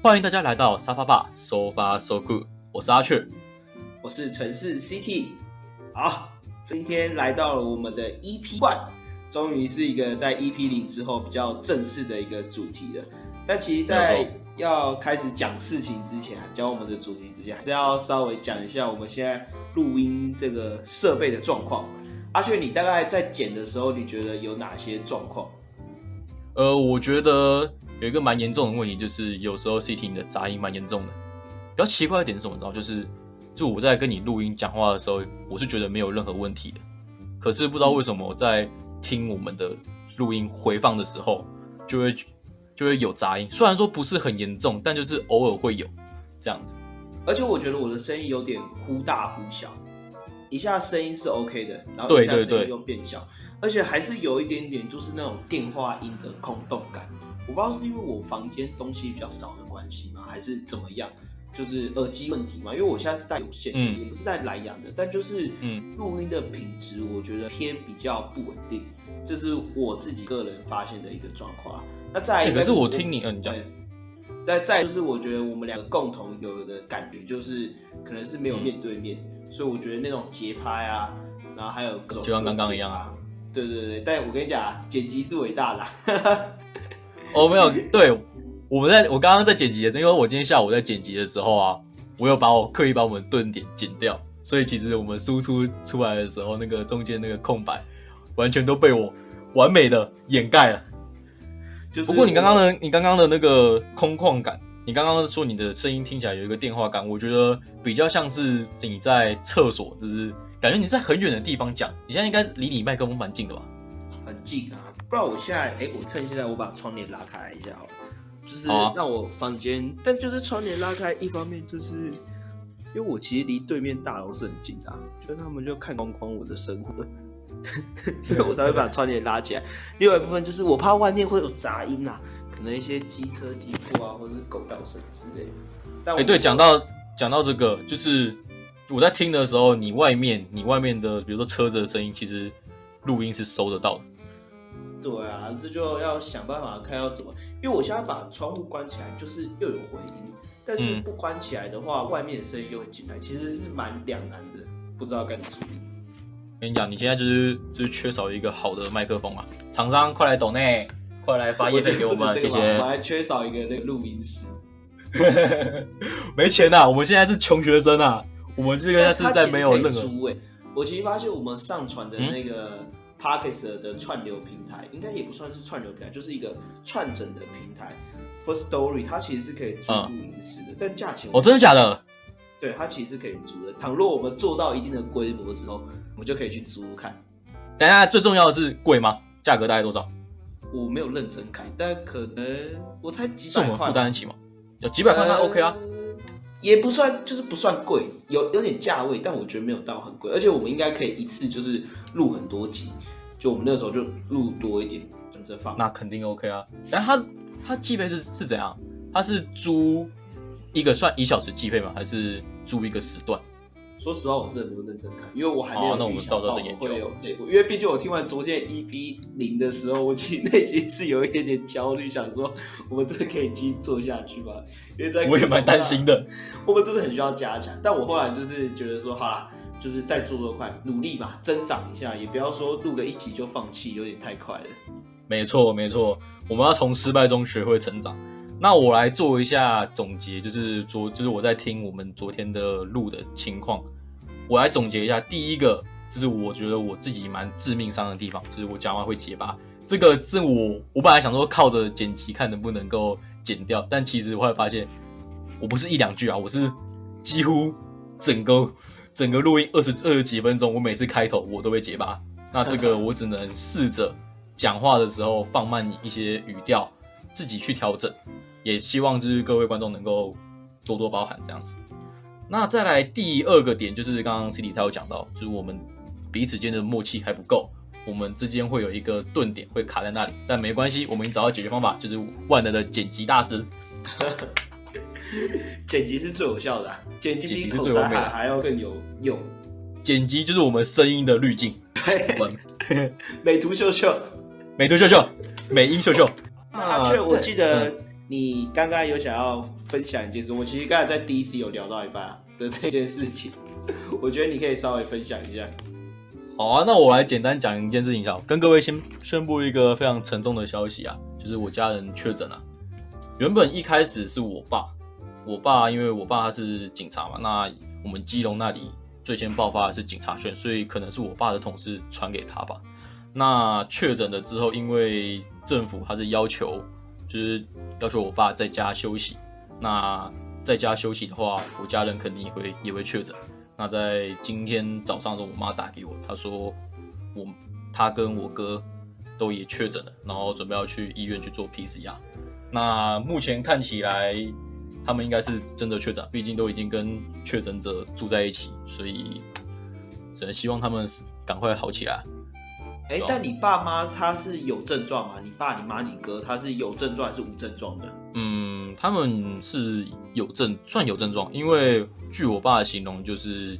欢迎大家来到沙发吧，So far so good。我是阿雀，我是城市 CT。好，今天来到了我们的 EP One，终于是一个在 EP 零之后比较正式的一个主题了。但其实，在要开始讲事情之前，讲我们的主题之前，还是要稍微讲一下我们现在录音这个设备的状况。阿雀，你大概在剪的时候，你觉得有哪些状况？呃，我觉得有一个蛮严重的问题，就是有时候 CT 你的杂音蛮严重的。比较奇怪一点是什么？知道就是，就我在跟你录音讲话的时候，我是觉得没有任何问题的。可是不知道为什么在听我们的录音回放的时候，就会就会有杂音。虽然说不是很严重，但就是偶尔会有这样子。而且我觉得我的声音有点忽大忽小，一下声音是 OK 的，然后一下声音又变小。而且还是有一点点，就是那种电话音的空洞感。我不知道是因为我房间东西比较少的关系吗，还是怎么样？就是耳机问题嘛。因为我现在是戴有线，嗯，也不是戴蓝牙的，但就是嗯，录音的品质我觉得偏比较不稳定，这是我自己个人发现的一个状况。那再可是我听你嗯讲，再再就是我觉得我们两个共同有的感觉就是可能是没有面对面，所以我觉得那种节拍啊，然后还有各种就像刚刚一样啊。对对对，但我跟你讲，剪辑是伟大的。哦，没有，对，我们在我刚刚在剪辑的时候，因为我今天下午在剪辑的时候啊，我有把我刻意把我们顿点剪掉，所以其实我们输出出来的时候，那个中间那个空白，完全都被我完美的掩盖了。不过你刚刚的你刚刚的那个空旷感，你刚刚说你的声音听起来有一个电话感，我觉得比较像是你在厕所，就是。感觉你在很远的地方讲，你现在应该离你麦克风蛮近的吧？很近啊，不然我现在，哎，我趁现在我把窗帘拉开一下好了，就是让我房间，但就是窗帘拉开，一方面就是因为我其实离对面大楼是很近的，就他们就看光光我的生活，所以我才会把窗帘拉起来。另外一部分就是我怕外面会有杂音啊，可能一些机车机过啊，或者是狗叫声之类的。但哎，对，讲到讲到这个，就是。我在听的时候，你外面你外面的，比如说车子的声音，其实录音是收得到的。对啊，这就要想办法看要怎么，因为我现在把窗户关起来，就是又有回音，但是不关起来的话，外面的声音又会进来，其实是蛮两难的，不知道该怎么处理。跟你讲，你现在就是就是缺少一个好的麦克风啊！厂商快来抖内，快来发业费给我们，谢谢。我还缺少一个那个录音室，没钱呐！我们现在是穷学生啊！我们这个是在没有任何租诶。我其实发现我们上传的那个 Parkes 的串流平台，应该也不算是串流平台，就是一个串整的平台。First Story 它其实是可以租录音室的，但价钱哦，真的假的？对，它其实是可以租的。倘若我们做到一定的规模之后，我们就可以去租看。等下，最重要的是贵吗？价格大概多少？我没有认真看，但可能我才几百块，是我们负担得起吗？有几百块那 OK 啊。也不算，就是不算贵，有有点价位，但我觉得没有到很贵，而且我们应该可以一次就是录很多集，就我们那时候就录多一点，整着放。那肯定 OK 啊。但他他计费是是怎样？他是租一个算一小时计费吗？还是租一个时段？说实话，我真的没有认真看，因为我还没有预想到会有这部。因为毕竟我听完昨天 EP 零的时候，我其实内心是有一点点焦虑，想说我们真的可以继续做下去吗？因为在我也蛮担心的，我们真的很需要加强。但我后来就是觉得说，好啦，就是再做做快，努力嘛，增长一下，也不要说录个一集就放弃，有点太快了。没错，没错，我们要从失败中学会成长。那我来做一下总结，就是昨就是我在听我们昨天的录的情况，我来总结一下。第一个就是我觉得我自己蛮致命伤的地方，就是我讲话会结巴。这个是我我本来想说靠着剪辑看能不能够剪掉，但其实我会发现我不是一两句啊，我是几乎整个整个录音二十二十几分钟，我每次开头我都会结巴。那这个我只能试着讲话的时候放慢一些语调，自己去调整。也希望就是各位观众能够多多包涵这样子。那再来第二个点就是刚刚 C D 他有讲到，就是我们彼此间的默契还不够，我们之间会有一个顿点会卡在那里，但没关系，我们已经找到解决方法，就是万能的剪辑大师。剪辑是最有效的，剪辑比口才还还要更有用。剪辑就是我们声音的滤镜。美图秀秀，美图秀秀，美音秀秀。阿雀，我记得你刚刚有想要分享一件事，我其实刚才在 DC 有聊到一半的这件事情，我觉得你可以稍微分享一下。好啊，那我来简单讲一件事情，好，跟各位先宣布一个非常沉重的消息啊，就是我家人确诊了。原本一开始是我爸，我爸因为我爸他是警察嘛，那我们基隆那里最先爆发的是警察圈，所以可能是我爸的同事传给他吧。那确诊了之后，因为政府他是要求，就是要求我爸在家休息。那在家休息的话，我家人肯定也会也会确诊。那在今天早上的时候，我妈打给我，她说我她跟我哥都也确诊了，然后准备要去医院去做 PCR。那目前看起来，他们应该是真的确诊，毕竟都已经跟确诊者住在一起，所以只能希望他们赶快好起来。哎，但你爸妈他是有症状吗？你爸、你妈、你哥他是有症状还是无症状的？嗯，他们是有症，算有症状。因为据我爸的形容，就是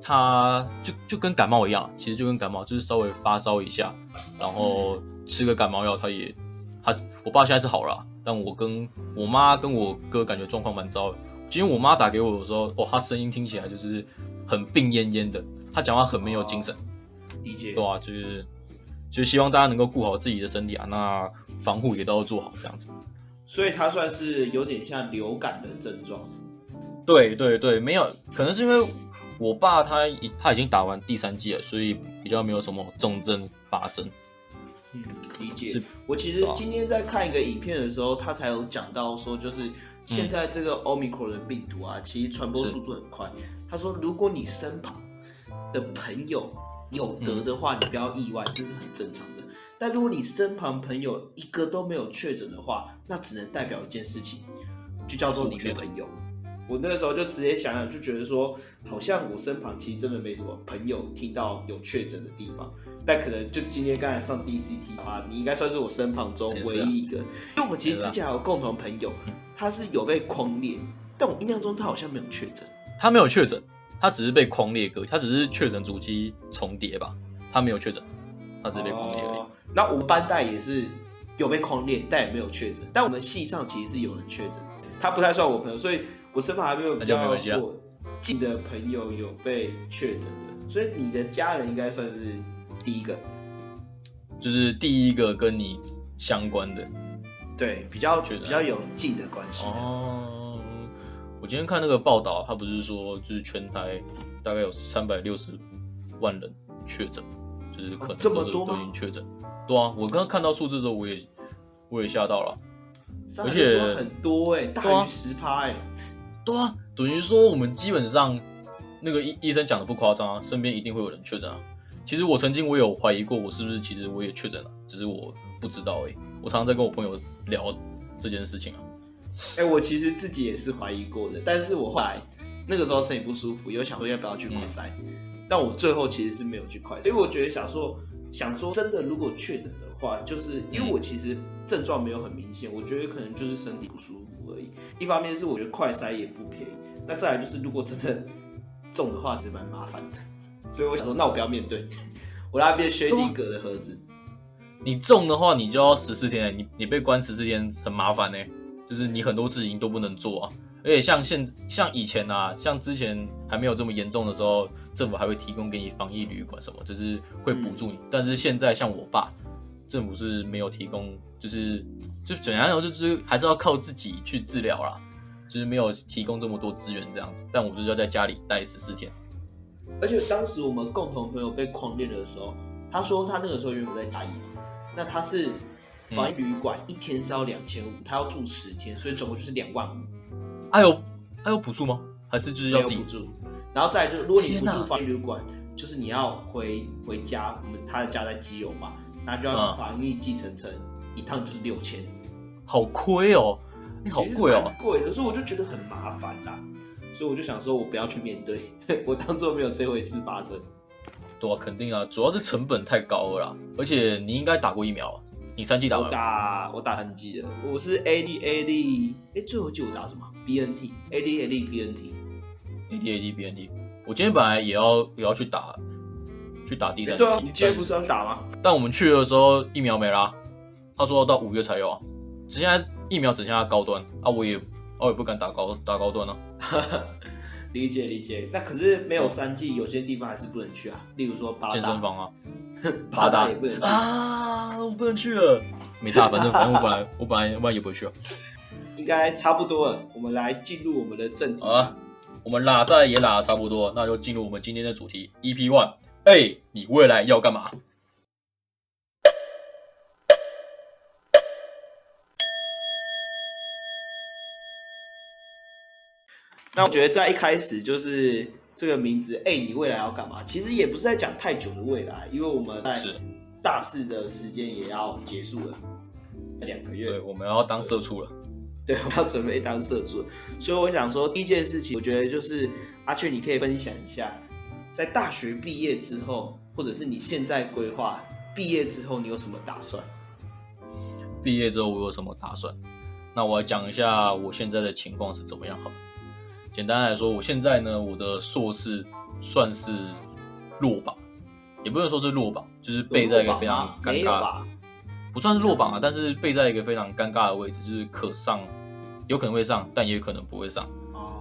他就就跟感冒一样，其实就跟感冒，就是稍微发烧一下，然后吃个感冒药，他也他我爸现在是好了，但我跟我妈跟我哥感觉状况蛮糟的。今天我妈打给我的时候，哦，他声音听起来就是很病恹恹的，他讲话很没有精神。理解，对啊，就是，就希望大家能够顾好自己的身体啊，那防护也都要做好，这样子。所以它算是有点像流感的症状。对对对，没有，可能是因为我爸他已他已经打完第三剂了，所以比较没有什么重症发生。嗯，理解。我其实今天在看一个影片的时候，他才有讲到说，就是现在这个 Omicron 的病毒啊，其实传播速度很快。他说，如果你身旁的朋友，有得的话，你不要意外，这是很正常的。但如果你身旁朋友一个都没有确诊的话，那只能代表一件事情，就叫做你没朋友。我那个时候就直接想想，就觉得说，好像我身旁其实真的没什么朋友听到有确诊的地方。但可能就今天刚才上 DCT 啊，你应该算是我身旁中唯一一个，因为我们其实之前还有共同朋友，他是有被框列，但我印象中他好像没有确诊，他没有确诊。他只是被框列个，他只是确诊主机重叠吧，他没有确诊，他只是被框列而已。那我们班代也是有被框列，但也没有确诊。但我们系上其实是有人确诊，他不太算我朋友，所以我身旁还没有比较近的朋友有被确诊的。所以你的家人应该算是第一个，就是第一个跟你相关的，对，比较比较有近的关系哦。我今天看那个报道，他不是说就是全台大概有三百六十万人确诊，就是可能都是都已经确诊。对啊，我刚刚看到数字的时候，我也我也吓到了，而且很多哎，大于十趴哎。对啊，等于说我们基本上那个医医生讲的不夸张啊，身边一定会有人确诊啊。其实我曾经我有怀疑过，我是不是其实我也确诊了，只是我不知道哎。我常常在跟我朋友聊这件事情啊。哎，我其实自己也是怀疑过的，但是我后来那个时候身体不舒服，有想说要不要去快筛，但我最后其实是没有去快，所以我觉得想说想说真的，如果确诊的话，就是因为我其实症状没有很明显，我觉得可能就是身体不舒服而已。一方面是我觉得快筛也不便宜，那再来就是如果真的中的话，其实蛮麻烦的。所以我想说，那我不要面对，我那边薛定格的盒子。你中的话，你就要十四天，你你被关十四天很麻烦呢。就是你很多事情都不能做啊，而且像现像以前啊，像之前还没有这么严重的时候，政府还会提供给你防疫旅馆什么，就是会补助你。但是现在像我爸，政府是没有提供，就是就怎样讲，就是还是要靠自己去治疗啦，就是没有提供这么多资源这样子。但我就是要在家里待十四天。而且当时我们共同朋友被狂练的时候，他说他那个时候原本在嘉义，那他是。防疫旅馆一天是要两千五，他要住十天，所以总共就是两万五。还有还有补助吗？还是就是要自己补助？然后再就是，如果你不住防疫旅馆，就是你要回回家，我们他的家在基隆嘛，那就要防疫计程车，一趟就是六千，好亏哦！你好贵哦，贵。所以我就觉得很麻烦啦，所以我就想说，我不要去面对，我当做没有这回事发生。对啊，肯定啊，主要是成本太高了啦，而且你应该打过疫苗。你三季打我打我打三季了，我是 A D A D，哎，最后一剂我打什么？B N T A D A D B N T A D A D B N T。我今天本来也要也要去打，去打第三剂。对啊，你今天不是要打吗？但我们去的时候疫苗没啦，他说到五月才有啊。现在疫苗只剩下高端啊，我也我也不敢打高打高端啊。理解理解，那可是没有三 G，有些地方还是不能去啊。例如说健身房啊，八大也不能去啊，我不能去了。没差，反正反正我本来我本来我也不会去啊。应该差不多了，我们来进入我们的正题啊。我们拉赛也拉的差不多，那就进入我们今天的主题 EP One。哎，你未来要干嘛？那我觉得在一开始就是这个名字，哎，你未来要干嘛？其实也不是在讲太久的未来，因为我们在大四的时间也要结束了，这两个月。对，我们要当社畜了。对，我要准备当社畜，所以我想说，第一件事情，我觉得就是阿雀，你可以分享一下，在大学毕业之后，或者是你现在规划毕业之后你有什么打算？毕业之后我有什么打算？那我来讲一下我现在的情况是怎么样好。简单来说，我现在呢，我的硕士算是落榜，也不能说是落榜，就是背在一个非常尴尬，不算是落榜啊，但是背在一个非常尴尬的位置，就是可上，有可能会上，但也有可能不会上。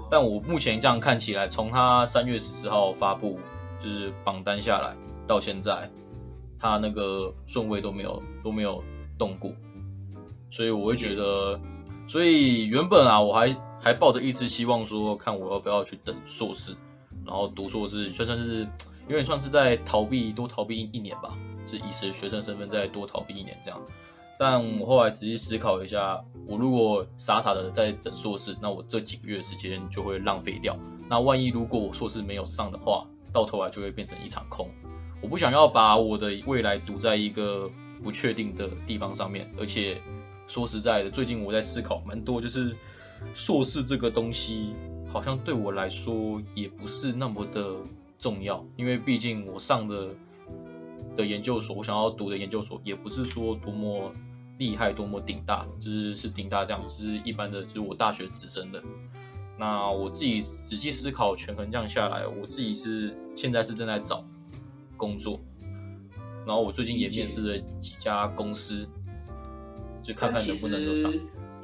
但我目前这样看起来，从他三月十四号发布就是榜单下来到现在，他那个顺位都没有都没有动过，所以我会觉得，所以原本啊，我还。还抱着一丝希望，说看我要不要去等硕士，然后读硕士，就算是有点算是在逃避，多逃避一年吧，是以是学生身份再多逃避一年这样。但我后来仔细思考一下，我如果傻傻的在等硕士，那我这几个月时间就会浪费掉。那万一如果我硕士没有上的话，到头来就会变成一场空。我不想要把我的未来堵在一个不确定的地方上面。而且说实在的，最近我在思考蛮多，就是。硕士这个东西好像对我来说也不是那么的重要，因为毕竟我上的的研究所，我想要读的研究所也不是说多么厉害、多么顶大，就是是顶大这样，就是一般的，就是我大学直升的。那我自己仔细思考、权衡这样下来，我自己是现在是正在找工作，然后我最近也面试了几家公司，就看看能不能够上。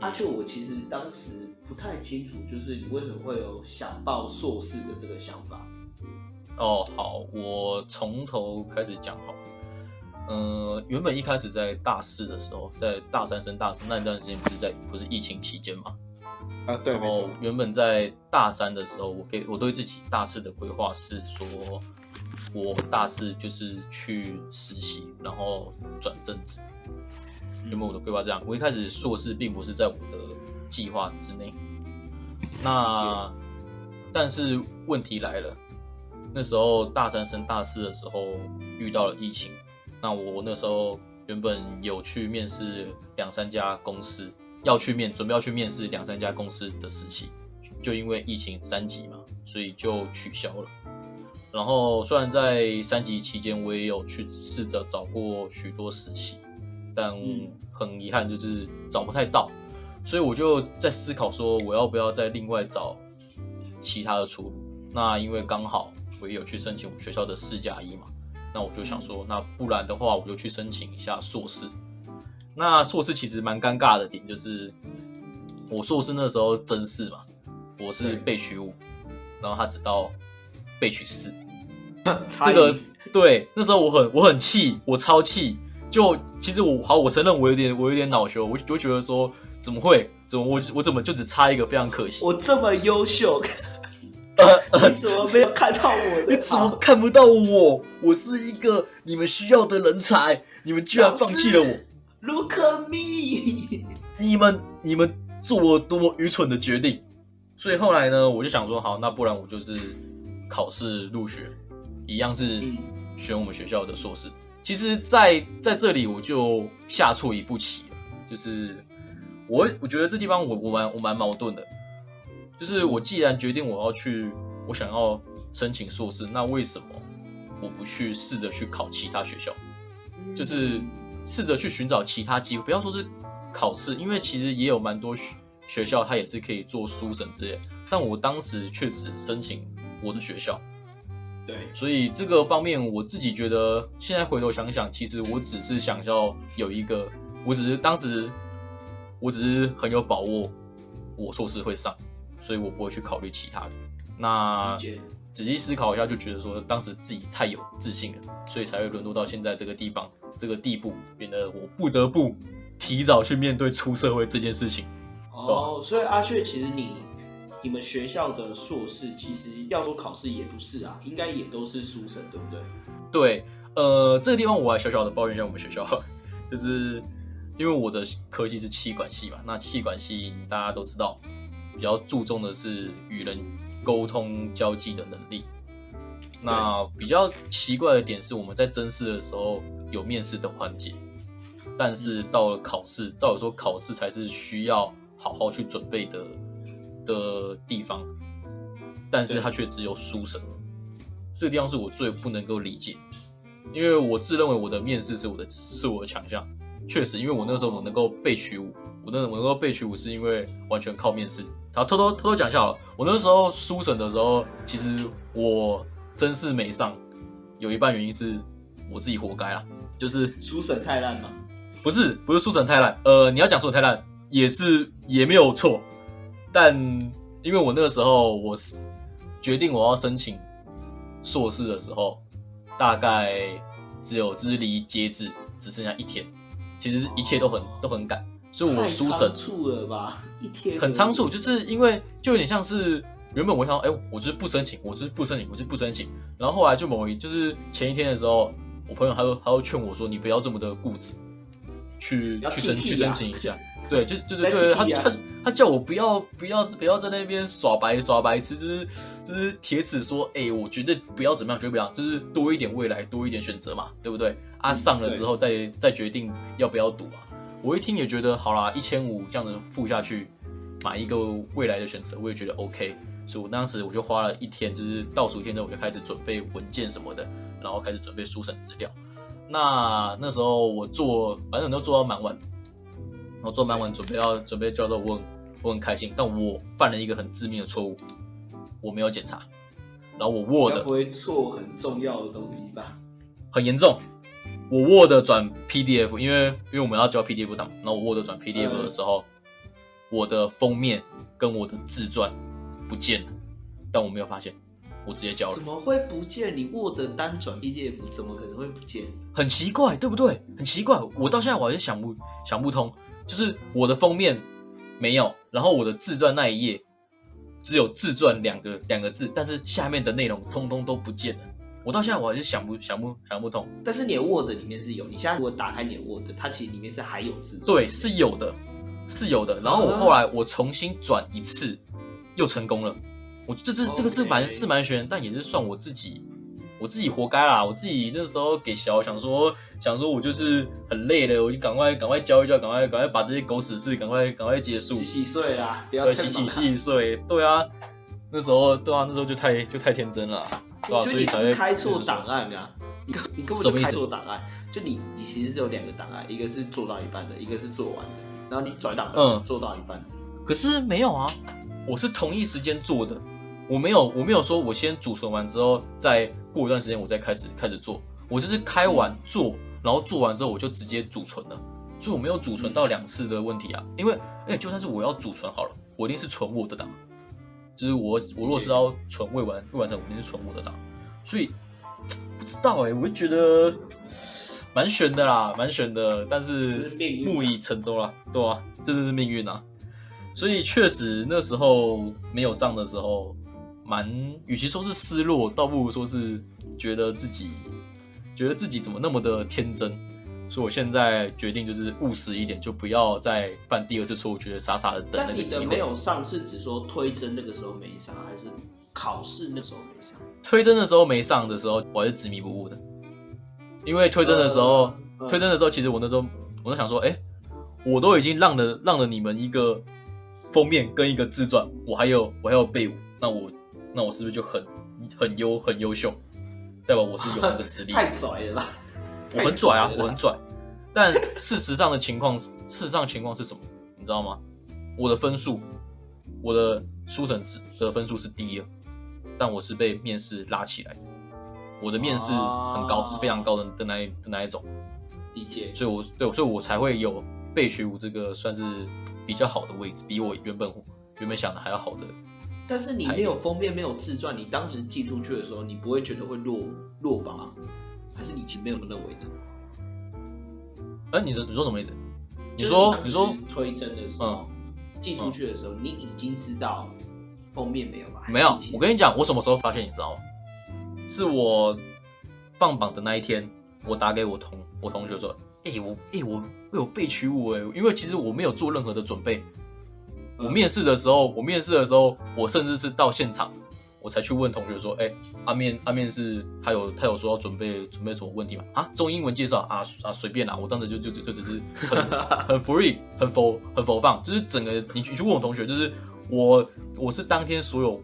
阿秀，我其实当时不太清楚，就是你为什么会有想报硕士的这个想法。哦，好，我从头开始讲好。嗯，原本一开始在大四的时候，在大三升大四那一段时间，不是在不是疫情期间嘛？啊，对。然后原本在大三的时候，我给我对自己大四的规划是说，我大四就是去实习，然后转正职。原本我的规划这样，我一开始硕士并不是在我的计划之内。那但是问题来了，那时候大三升大四的时候遇到了疫情。那我那时候原本有去面试两三家公司，要去面准备要去面试两三家公司的实习，就因为疫情三级嘛，所以就取消了。然后虽然在三级期间，我也有去试着找过许多实习。但很遗憾，就是找不太到，所以我就在思考说，我要不要再另外找其他的出路？那因为刚好我也有去申请我们学校的四加一嘛，那我就想说，那不然的话，我就去申请一下硕士。那硕士其实蛮尴尬的点就是，我硕士那时候真试嘛，我是被取五，然后他只到被取四，这个对，那时候我很我很气，我超气。就其实我好，我承认我有点我有点恼羞，我就觉得说怎么会，怎么我我怎么就只差一个，非常可惜。我这么优秀，呃，你怎么没有看到我？你怎么看不到我？我是一个你们需要的人才，你们居然放弃了我。Look at me！你们你们做了多么愚蠢的决定。所以后来呢，我就想说，好，那不然我就是考试入学，一样是选我们学校的硕士。其实，在在这里我就下错一步棋了，就是我我觉得这地方我我蛮我蛮矛盾的，就是我既然决定我要去，我想要申请硕士，那为什么我不去试着去考其他学校，就是试着去寻找其他机会，不要说是考试，因为其实也有蛮多学学校它也是可以做书审之类，但我当时却只申请我的学校。对，所以这个方面我自己觉得，现在回头想想，其实我只是想要有一个，我只是当时我只是很有把握，我硕士会上，所以我不会去考虑其他的。那仔细思考一下，就觉得说当时自己太有自信了，所以才会沦落到现在这个地方、这个地步，变得我不得不提早去面对出社会这件事情。哦，所以阿雀，其实你你们学校的硕士，其实要说考试也不是啊，应该也都是书生，对不对？对，呃，这个地方我还小小的抱怨一下我们学校，就是因为我的科系是气管系嘛，那气管系大家都知道，比较注重的是与人沟通交际的能力。那比较奇怪的点是，我们在甄试的时候有面试的环节，但是到了考试，照理说考试才是需要。好好去准备的的地方，但是他却只有书审，这个地方是我最不能够理解，因为我自认为我的面试是我的是我的强项，确实，因为我那时候我能够被取五，我那我能够被取五是因为完全靠面试。好，偷偷偷偷讲一下了，我那时候书审的时候，其实我真是没上，有一半原因是我自己活该啦，就是书审太烂吗？不是，不是书审太烂，呃，你要讲书审太烂。也是也没有错，但因为我那个时候我是决定我要申请硕士的时候，大概只有就是离截止只剩下一天，其实一切都很都很赶，所以我书审促了吧一天，很仓促，就是因为就有点像是原本我想哎，我就是不申请，我就是不申请，我就不申请，然后后来就某一就是前一天的时候，我朋友还会还会劝我说，你不要这么的固执，去去申去申请一下。对，就就对对，他他他叫我不要不要不要在那边耍白耍白痴，就是就是铁齿说，哎，我绝对不要怎么样，绝对不要，就是多一点未来，多一点选择嘛，对不对？啊，上了之后再再决定要不要赌嘛。我一听也觉得好啦，一千五这样子付下去，买一个未来的选择，我也觉得 OK。所以我当时我就花了一天，就是倒数一天之后，我就开始准备文件什么的，然后开始准备书审资料。那那时候我做，反正都做到蛮晚。我做满完，准备要准备教授，我很我很开心，但我犯了一个很致命的错误，我没有检查，然后我 Word 不会错很重要的东西吧？很严重，我 Word 转 PDF，因为因为我们要交 PDF 档，然后我 Word 转 PDF 的时候，我的封面跟我的自传不见了，但我没有发现，我直接交了。怎么会不见？你 Word 单转 PDF 怎么可能会不见？很奇怪，对不对？很奇怪，我到现在我还是想不想不通。就是我的封面没有，然后我的自传那一页只有自传两个两个字，但是下面的内容通通都不见了。我到现在我还是想不想不想不通。但是你的 Word 里面是有，你现在如果打开你的 Word，它其实里面是还有字。对，是有的，是有的。然后我后来我重新转一次，又成功了。我这这这个是蛮是蛮悬，但也是算我自己。我自己活该啦！我自己那时候给小想说想说，我就是很累了，我就赶快赶快教一教，赶快赶快把这些狗屎事赶快赶快结束。洗洗睡啦，不要洗洗洗睡。对啊，那时候对啊，那时候就太就太天真了，对吧？所以才会开错档案啊！你你根本就开错档案，就你你其实是有两个档案，一个是做到一半的，一个是做完的，然后你转档嗯做到一半。可是没有啊，我是同一时间做的。我没有，我没有说，我先储存完之后，再过一段时间我再开始开始做。我就是开完做，然后做完之后我就直接储存了，所以我没有储存到两次的问题啊。因为，哎，就算是我要储存好了，我一定是存我的档，就是我我如果是要存未完未完成，我一定是存我的档。所以不知道哎，我就觉得蛮悬的啦，蛮悬的。但是木已成舟了，对啊，这就是命运啊。所以确实那时候没有上的时候。蛮，与其说是失落，倒不如说是觉得自己觉得自己怎么那么的天真，所以我现在决定就是务实一点，就不要再犯第二次错误，觉得傻傻的等那个机会。没有上是指说推甄那个时候没上，还是考试那时候没上？推甄的时候没上的时候，我还是执迷不悟的，因为推甄的时候，推甄的时候，其实我那时候我都想说，哎，我都已经让了让了你们一个封面跟一个自传，我还有我还有备伍，那我。那我是不是就很很优很优秀，代表我是有那个实力？太拽了吧！我很拽啊，我很拽。但事实上的情况，事实上情况是什么？你知道吗？我的分数，我的书审的分数是低的，但我是被面试拉起来的。我的面试很高，是非常高的的那的那一种。理解。所以，我对，所以我才会有被学武这个算是比较好的位置，比我原本原本想的还要好的。但是你没有封面，没有自传，你当时寄出去的时候，你不会觉得会落落榜，还是你其实没有认为的？哎，你是你说什么意思？你说你说推真的时候，寄出去的时候，你已经知道封面没有吧？没有，我跟你讲，我什么时候发现，你知道吗？是我放榜的那一天，我打给我同我同学说，哎，我哎我我有被取物哎，因为其实我没有做任何的准备。我面试的时候，我面试的时候，我甚至是到现场，我才去问同学说：“哎，阿面阿面试，他有他有说要准备准备什么问题吗？”啊，中英文介绍啊啊，随便啦，我当时就就就只是很很 free，很佛很佛放，就是整个你去问我同学，就是我我是当天所有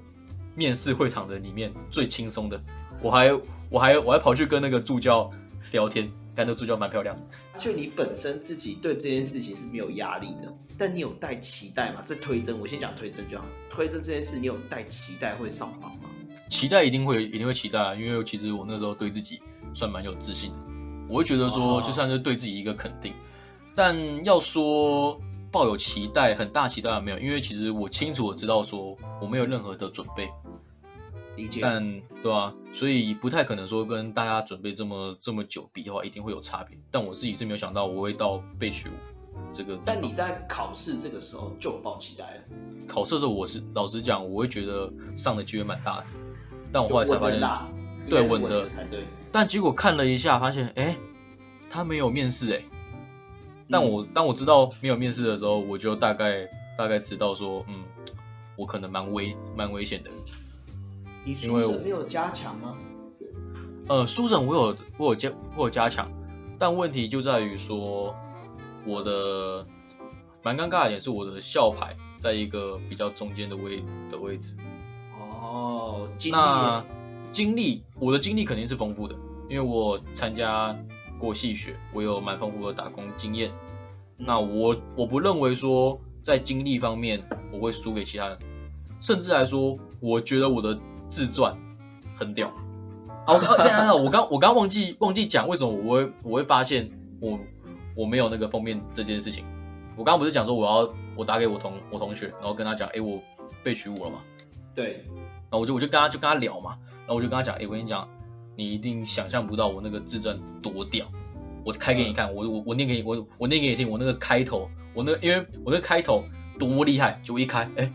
面试会场的里面最轻松的，我还我还我还跑去跟那个助教聊天。干的助教蛮漂亮的，就你本身自己对这件事情是没有压力的，但你有带期待吗？这推甄，我先讲推甄就好。推甄这件事，你有带期待会上榜吗？期待一定会，一定会期待啊！因为其实我那时候对自己算蛮有自信，我会觉得说，就算是对自己一个肯定。但要说抱有期待，很大期待没有，因为其实我清楚我知道说，我没有任何的准备。理解，但对啊，所以不太可能说跟大家准备这么这么久比的话，一定会有差别。但我自己是没有想到我会到被取五这个。但你在考试这个时候就抱期待了。考试的时候，我是老实讲，我会觉得上的机会蛮大的。但我后来才发现，对稳的才对。但结果看了一下，发现哎，他没有面试哎。但我当我知道没有面试的时候，我就大概大概知道说，嗯，我可能蛮危蛮危险的。你书审没有加强吗？呃，书审我有我有加我有加强，但问题就在于说，我的蛮尴尬的点是我的校牌在一个比较中间的位的位置。哦，那经历我的经历肯定是丰富的，因为我参加过戏学，我有蛮丰富的打工经验。那我我不认为说在经历方面我会输给其他人，甚至来说，我觉得我的。自传很屌啊！我刚我刚我刚忘记忘记讲为什么我会我会发现我我没有那个封面这件事情。我刚刚不是讲说我要我打给我同我同学，然后跟他讲，哎，我被取五了嘛？对。然后我就我就跟他就跟他聊嘛，然后我就跟他讲，哎，我跟你讲，你一定想象不到我那个自传多屌。我开给你看，我我我念给你，我我念给你听，我那个开头，我那因为我那个开头多么厉害，就一开，哎，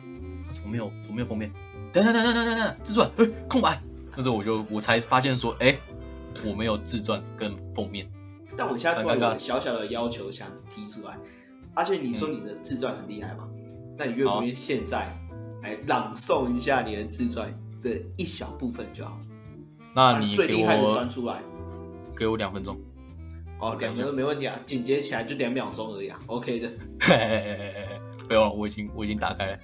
怎么没有怎么没有封面？等等等等等等等，自传，哎，空白。那时候我就我才发现说，哎，我没有自传跟封面。但我现在突然有小小的要求想提出来，而且你说你的自传很厉害嘛？那你愿不愿意现在来朗诵一下你的自传的一小部分就好？那你最厉害的端出来，给我两分钟。哦，两分钟没问题啊，紧接起来就两秒钟而已啊，OK 的。不用了，我已经我已经打开了。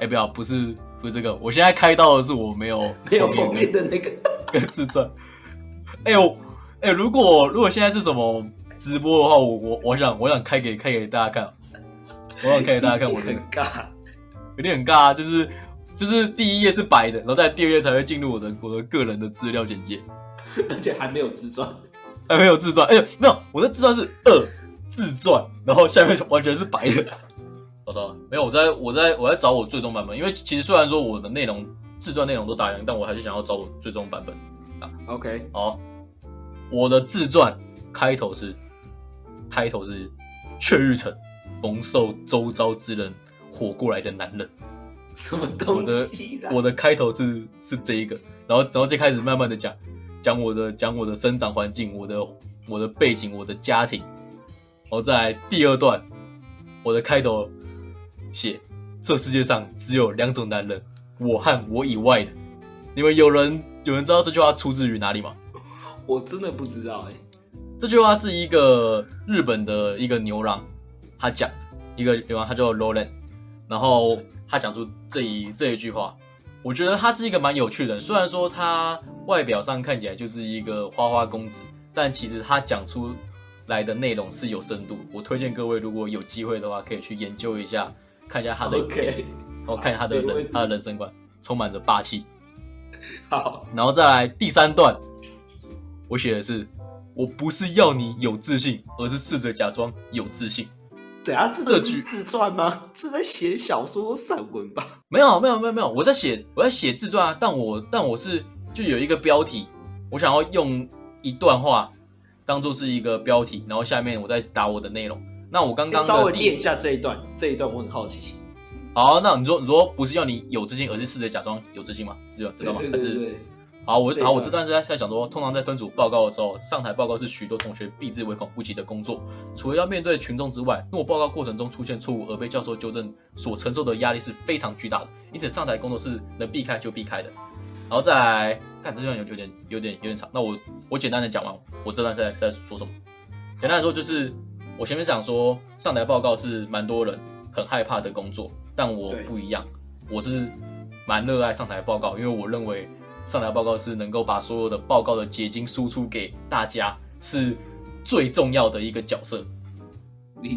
哎，不要，不是。不是这个，我现在开到的是我没有 没有封面的那个 跟自传。哎呦，哎，如果如果现在是什么直播的话，我我我想我想开给开给大家看，我想开给大家看，我很尬，有点很尬啊，就是就是第一页是白的，然后在第二页才会进入我的我的个人的资料简介，而且还没有自传，还没有自传，哎呦，没有，我的自传是二自传，然后下面完全是白的。找到了没有？我在我在我在找我最终版本，因为其实虽然说我的内容自传内容都打烊，但我还是想要找我最终版本啊。OK，好，我的自传开头是开头是雀玉成蒙受周遭之人活过来的男人，什么东西？我的开头是是这一个，然后然后就开始慢慢的讲讲我的讲我的生长环境，我的我的背景，我的家庭，然后在第二段我的开头。写这世界上只有两种男人，我和我以外的。你们有人有人知道这句话出自于哪里吗？我真的不知道哎。这句话是一个日本的一个牛郎，他讲一个牛郎，他叫 Roland，然后他讲出这一这一句话，我觉得他是一个蛮有趣的。虽然说他外表上看起来就是一个花花公子，但其实他讲出来的内容是有深度。我推荐各位如果有机会的话，可以去研究一下。看一下他的影片，然后看一下他的人，他的人生观充满着霸气。好，然后再来第三段，我写的是：我不是要你有自信，而是试着假装有自信。等下这句自传吗？是在写小说散文吧？没有没有没有没有，我在写我在写自传啊，但我但我是就有一个标题，我想要用一段话当做是一个标题，然后下面我再打我的内容。那我刚刚稍微念一下这一段，这一段我很好奇。好，那你说你说不是要你有自信，而是试着假装有自信嘛？知道知道吗？还是？好，我好，我这段是在在想说，通常在分组报告的时候，上台报告是许多同学避之唯恐不及的工作。除了要面对群众之外，若报告过程中出现错误而被教授纠正，所承受的压力是非常巨大的。因此，上台工作是能避开就避开的。然后再来看这段有有点有点有点长，那我我简单的讲完，我这段在在说什么？简单来说，就是我前面想说，上台报告是蛮多人很害怕的工作，但我不一样，我是蛮热爱上台报告，因为我认为。上台报告是能够把所有的报告的结晶输出给大家，是最重要的一个角色。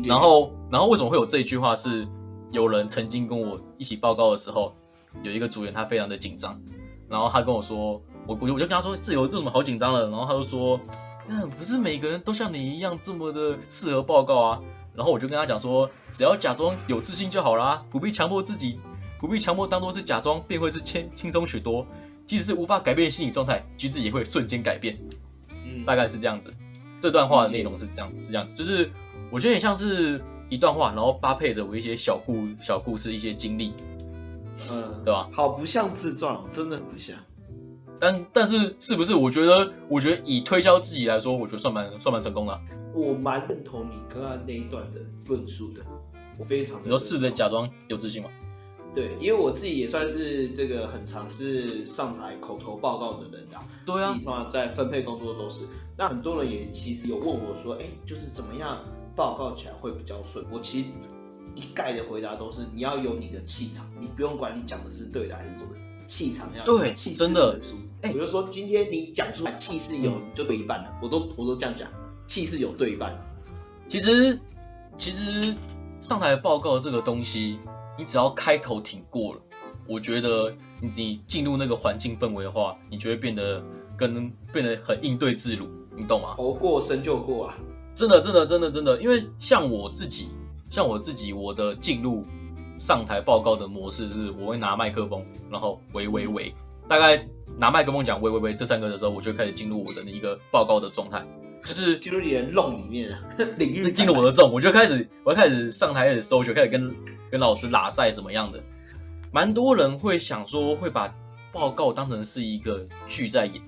然后，然后为什么会有这句话？是有人曾经跟我一起报告的时候，有一个组员他非常的紧张，然后他跟我说，我我就我就跟他说，这有这什么好紧张的？然后他就说，嗯，不是每个人都像你一样这么的适合报告啊。然后我就跟他讲说，只要假装有自信就好啦，不必强迫自己，不必强迫当做是假装，便会是轻轻松许多。即使是无法改变心理状态，举止也会瞬间改变。嗯，大概是这样子。这段话的内容是这样，是这样子，就是我觉得很像是一段话，然后搭配着我一些小故小故事、一些经历。嗯，对吧？好不像自传，真的不像。但但是是不是？我觉得，我觉得以推销自己来说，我觉得算蛮算蛮成功的。我蛮认同你刚刚那一段的论述的，我非常。你说试着假装有自信吗？对，因为我自己也算是这个很尝试上台口头报告的人啊。对啊，通常在分配工作都是。那很多人也其实有问我说，哎，就是怎么样报告起来会比较顺？我其实一概的回答都是，你要有你的气场，你不用管你讲的是对的还是错的，气场要对，真的。哎，我就说今天你讲出来气势有，就对一半了。我都我都这样讲，气势有对一半。其实其实上台报告这个东西。你只要开头挺过了，我觉得你进入那个环境氛围的话，你就会变得跟变得很应对自如，你懂吗？头过身就过啊！真的，真的，真的，真的，因为像我自己，像我自己，我的进入上台报告的模式是，我会拿麦克风，然后喂喂喂，大概拿麦克风讲喂喂喂这三个的时候，我就开始进入我的一个报告的状态，就是进入你的笼里面，领域进入我的洞，我就开始，我就开始上台开始搜，就开始跟。跟老师拉赛怎么样的？蛮多人会想说，会把报告当成是一个剧在演，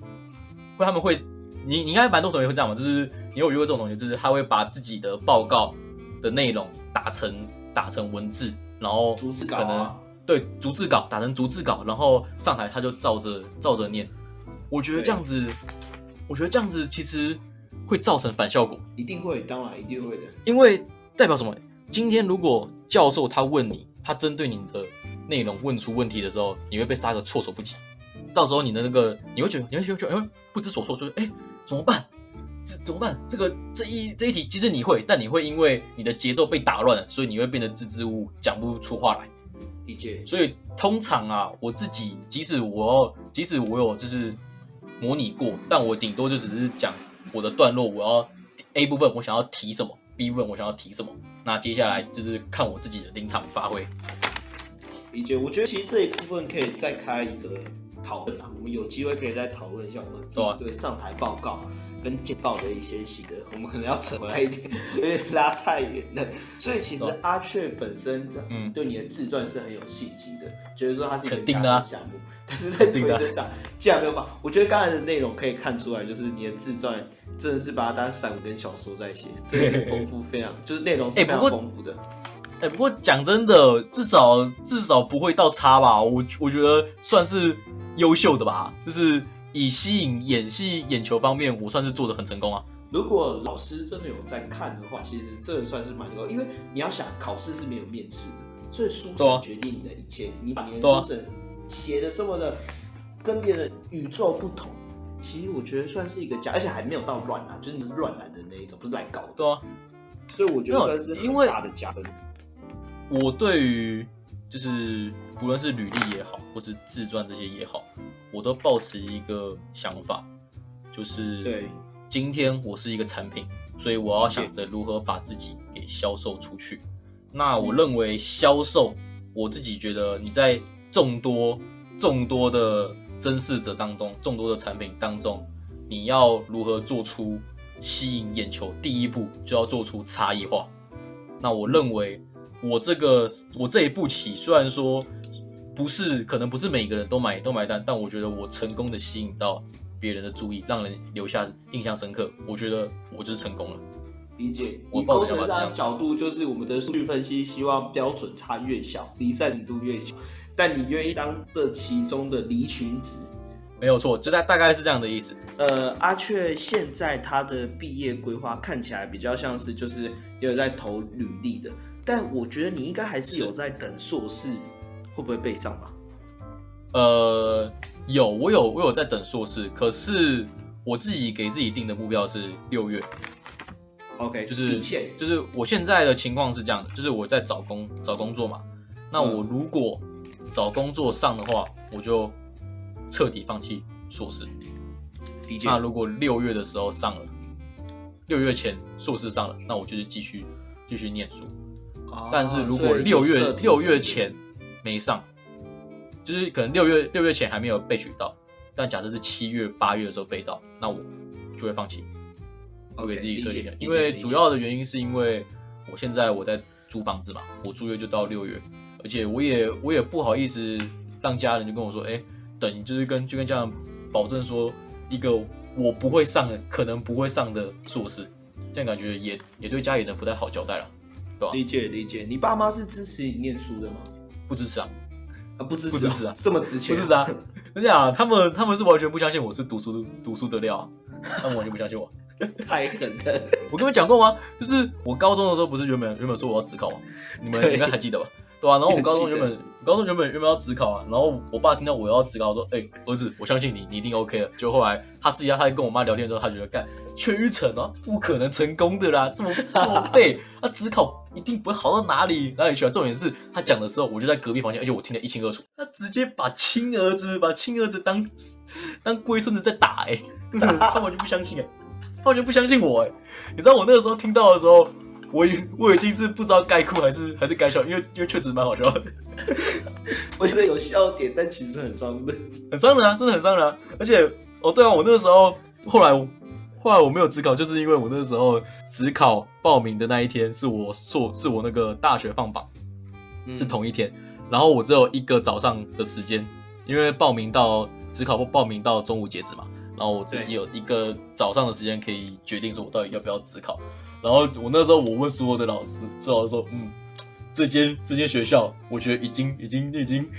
会他们会，你你应该蛮多同学会这样嘛？就是你有遇过这种同学，就是他会把自己的报告的内容打成打成文字，然后逐字稿，可能对逐字稿打成逐字稿，然后上台他就照着照着念。我觉得这样子，我觉得这样子其实会造成反效果，一定会，当然一定会的，因为代表什么？今天如果教授他问你，他针对你的内容问出问题的时候，你会被杀个措手不及。到时候你的那个，你会觉得，你会觉得，哎，不知所措，就是，哎，怎么办？这怎么办？这个这一这一题，其实你会，但你会因为你的节奏被打乱了，所以你会变得支支吾吾，讲不出话来。理解。所以通常啊，我自己即使我要，即使我有就是模拟过，但我顶多就只是讲我的段落，我要 A 部分我想要提什么，B 部分我想要提什么。那接下来就是看我自己的临场发挥。理解，我觉得其实这一部分可以再开一个讨论啊，我们有机会可以再讨论一下我们自己对上台报告。跟简报的一些心得，我们可能要扯回来一点，有点拉太远了。所以其实阿雀本身，嗯，对你的自传是很有信心的，觉得说它是一个定的项目。但是在推荐上，既然没有把，我觉得刚才的内容可以看出来，就是你的自传真的是把它当散文跟小说在写，真的很丰富，非常就是内容是非常丰富的。哎，不过讲真的，至少至少不会到差吧？我我觉得算是优秀的吧，就是。以吸引演戏眼球方面，我算是做的很成功啊。如果老师真的有在看的话，其实这算是蛮成功，因为你要想考试是没有面试的，所以书审决定你的一切。你把你的书审写的这么的跟别人宇宙不同，其实我觉得算是一个加，而且还没有到乱啊，就是你是乱来的那一种，不是来搞的。对啊，所以我觉得算是因为大的加分。我对于就是不论是履历也好，或是自传这些也好。我都保持一个想法，就是对今天我是一个产品，所以我要想着如何把自己给销售出去。那我认为销售，我自己觉得你在众多众多的真试者当中，众多的产品当中，你要如何做出吸引眼球？第一步就要做出差异化。那我认为我这个我这一步棋，虽然说不是可能不是每个人都买都买单，但我觉得我成功的吸引到别人的注意，让人留下印象深刻。我觉得我就是成功了。理解，以工程上角度，就是我们的数据分析希望标准差越小，离散程度越小。但你愿意当这其中的离群值？没有错，就大大概是这样的意思。呃，阿雀现在他的毕业规划看起来比较像是就是有在投履历的，但我觉得你应该还是有在等硕士会不会备上吧？呃，有，我有我有在等硕士，可是我自己给自己定的目标是六月。OK，就是就是我现在的情况是这样的，就是我在找工找工作嘛。那我如果找工作上的话，我就彻底放弃硕士。那如果六月的时候上了，六月前硕士上了，那我就是继续继续念书。但是如果六月六月前没上，就是可能六月六月前还没有被取到，但假设是七月八月的时候被到，那我就会放弃。我给自己设定的，因为主要的原因是因为我现在我在租房子嘛，我租约就到六月，而且我也我也不好意思让家人就跟我说，哎，等就是跟就跟家人保证说一个我不会上的，可能不会上的硕士，这样感觉也也对家里人不太好交代了，对吧？理解理解，你爸妈是支持你念书的吗？不支持啊，啊不支持不支持啊，这么值钱？不支持啊，真的啊，他们他们是完全不相信我是读书读书的料，他们完全不相信我。太狠了！我跟你们讲过吗？就是我高中的时候，不是原本原本说我要自考吗？你们应该还记得吧？对啊，然后我高中原本高中原本原本要自考啊，然后我爸听到我要自考，说：“哎，儿子，我相信你，你一定 OK 了。”就后来他试一下，他跟我妈聊天之后，他觉得干缺一层啊，不可能成功的啦，这么这么废，他自考一定不会好到哪里哪里去啊。重点是他讲的时候，我就在隔壁房间，而且我听得一清二楚。他直接把亲儿子把亲儿子当当龟孙子在打，哎，他完全不相信哎。他完全不相信我哎！你知道我那个时候听到的时候，我已我已经是不知道该哭还是还是该笑，因为因为确实蛮好笑的。我觉得有笑点，但其实很伤人，很伤人啊，真的很伤人啊。而且哦，对啊，我那个时候后来后来我没有职考，就是因为我那个时候职考报名的那一天是我硕是我那个大学放榜，是同一天，然后我只有一个早上的时间，因为报名到职考报报名到中午截止嘛。然后我这有一个早上的时间可以决定说我到底要不要自考。然后我那时候我问所有的老师，所有老师说，嗯，这间这间学校，我觉得已经已经已经